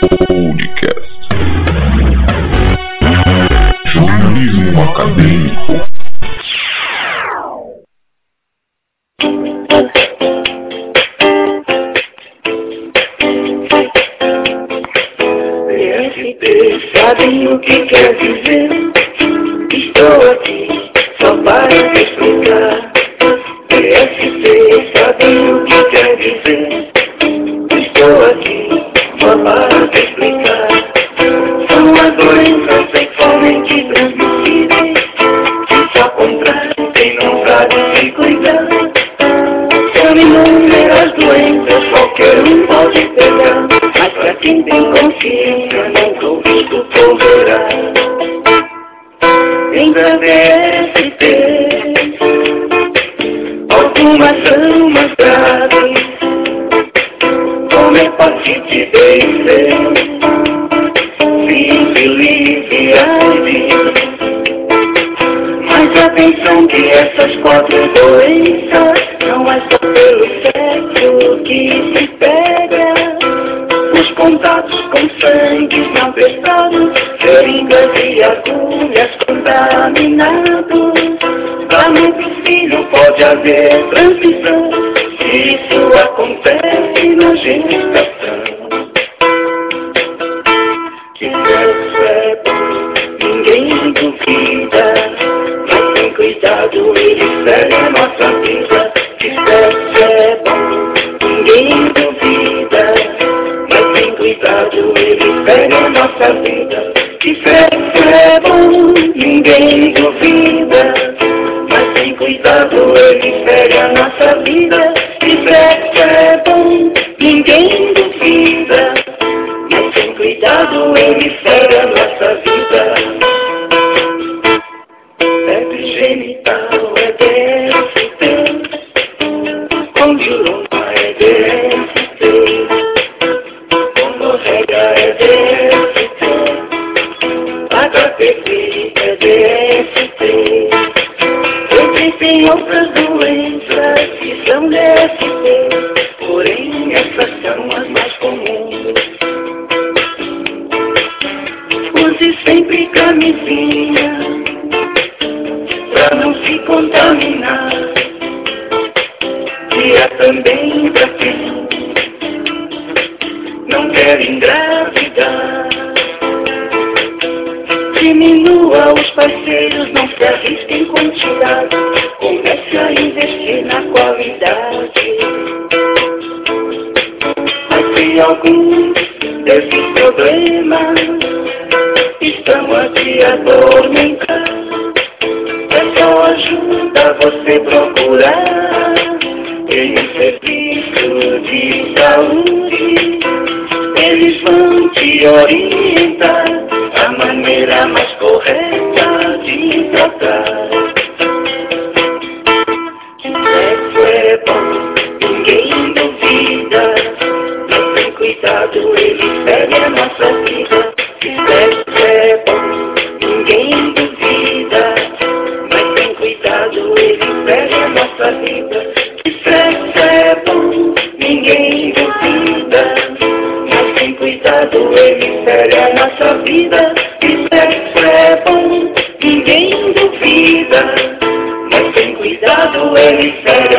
Podcast. Jornalismo acadêmico. PSP, sabem o que quer dizer? Estou aqui só para hepatite B e C, atenção que essas quatro doenças não é só pelo sexo que se pega. Os contatos com sangue não prestados, seringas e agulhas contaminados. Mãe pro filho pode haver transmissão, se isso acontece na gestação. A nossa vida. Que é bom, ninguém duvida. Mas tem cuidado, ele fere a nossa vida. Existem outras doenças que são DST, porém essas são as mais comuns. Use sempre camisinha pra não se contaminar. E é também pra quem não quer engravidar. Diminua os parceiros, não se arrisque em Alguns desses problemas. Estão a te é só ajuda você procurar em um serviço de saúde. Eles vão te orientar a maneira mais correta fere a nossa vida. Sexo é bom, ninguém duvida. Mas tem cuidado, ele a nossa vida. Sexo é bom, ninguém duvida. Mas tem cuidado, ele fere a nossa vida. Sexo é bom, ninguém duvida. Mas tem cuidado, ele fere